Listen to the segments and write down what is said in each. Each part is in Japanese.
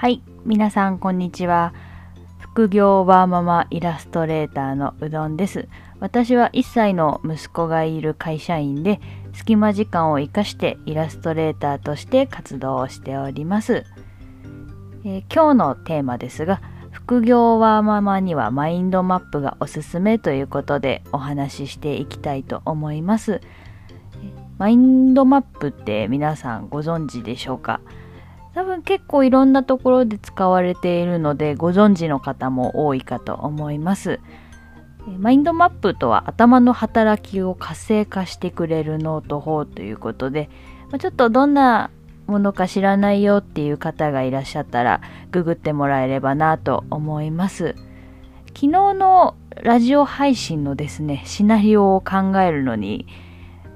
はい、皆さんこんにちは。副業ワーママイラストレーターのうどんです。私は1歳の息子がいる会社員で、隙間時間を生かしてイラストレーターとして活動をしております。えー今日のテーマですが、副業ワーママにはマインドマップがおすすめということでお話ししていきたいと思います。マインドマップって皆さんご存知でしょうか？多分結構いろんなところで使われているのでご存知の方も多いかと思います。マインドマップとは頭の働きを活性化してくれるノート法ということで、ちょっとどんなものか知らないよっていう方がいらっしゃったらググってもらえればなと思います。昨日のラジオ配信のですね、シナリオを考えるのに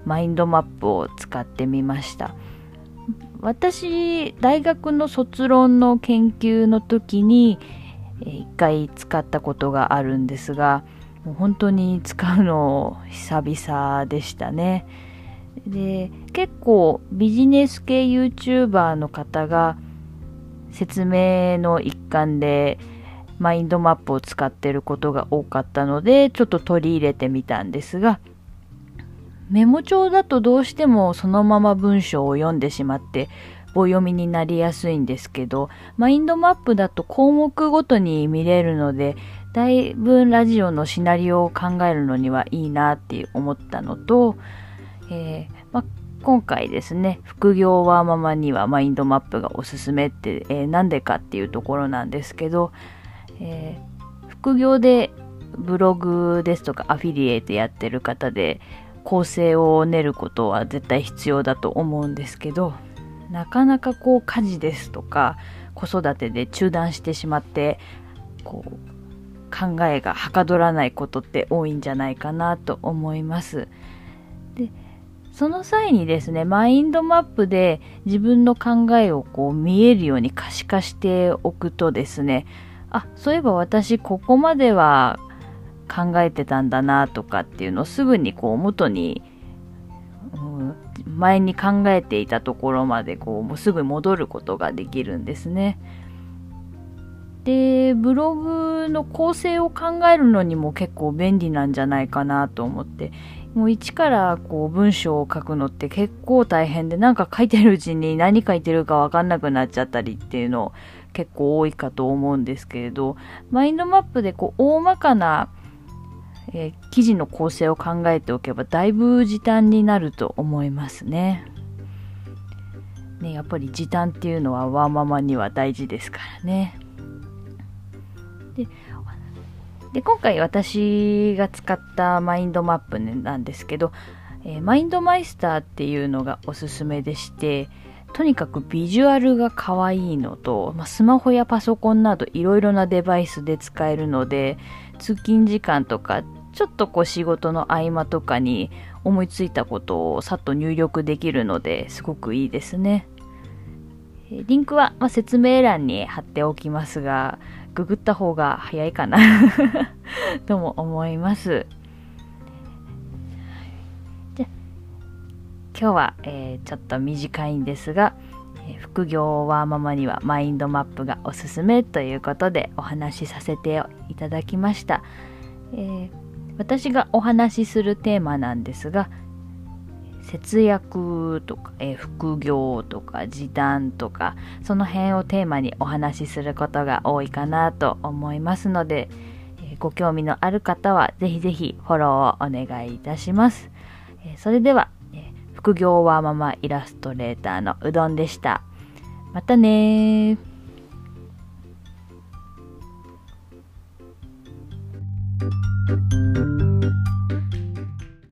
マインドマップを使ってみました。私、大学の卒論の研究の時に一回使ったことがあるんですが、もう本当に使うの久々でしたね。で、結構ビジネス系 YouTuber の方が説明の一環でマインドマップを使ってることが多かったので、ちょっと取り入れてみたんですが、メモ帳だとどうしてもそのまま文章を読んでしまって棒読みになりやすいんですけど、マインドマップだと項目ごとに見れるので、だいぶラジオのシナリオを考えるのにはいいなって思ったのと、えーま、今回ですね、副業ワーママにはマインドマップがおすすめって、えーなんでかっていうところなんですけど、えー副業でブログですとかアフィリエイトやってる方で構成を練ることは絶対必要だと思うんですけどなかなかこう家事ですとか子育てで中断してしまってこう考えがはかどらないことって多いんじゃないかなと思います。でその際にですね、マインドマップで自分の考えをこう見えるように可視化しておくとですね、あ、そういえば私ここまでは考えてたんだなとかっていうのをすぐにこう元に、前に考えていたところまでこうもうすぐ戻ることができるんですね。で、ブログの構成を考えるのにも結構便利なんじゃないかなと思って、もう一からこう文章を書くのって結構大変で、なんか書いてるうちに何書いてるかわかんなくなっちゃったりっていうの結構多いかと思うんですけれど、マインドマップでこう大まかな、えー記事の構成を考えておけばだいぶ時短になると思いますね。ね、やっぱり時短っていうのはワーママには大事ですからね。でで今回私が使ったマインドマップなんですけど、えーマインドマイスターっていうのがおすすめでしてとにかくビジュアルが可愛いのと、まあ、スマホやパソコンなどいろいろなデバイスで使えるので通勤時間とかちょっとこう仕事の合間とかに思いついたことをさっと入力できるのですごくいいですね。リンクは、まあ、説明欄に貼っておきますが、ググった方が早いかな とも思います。じゃ今日は、えーちょっと短いんですが、え副業ワーママにはマインドマップがおすすめということでお話しさせていただきました。えー私がお話しするテーマなんですが、節約とか、えー副業とか時短とかその辺をテーマにお話しすることが多いかなと思いますので、えーご興味のある方はぜひぜひフォローをお願いいたします、えーそれでは、え副業ワーママイラストレーターのうどんでした。またね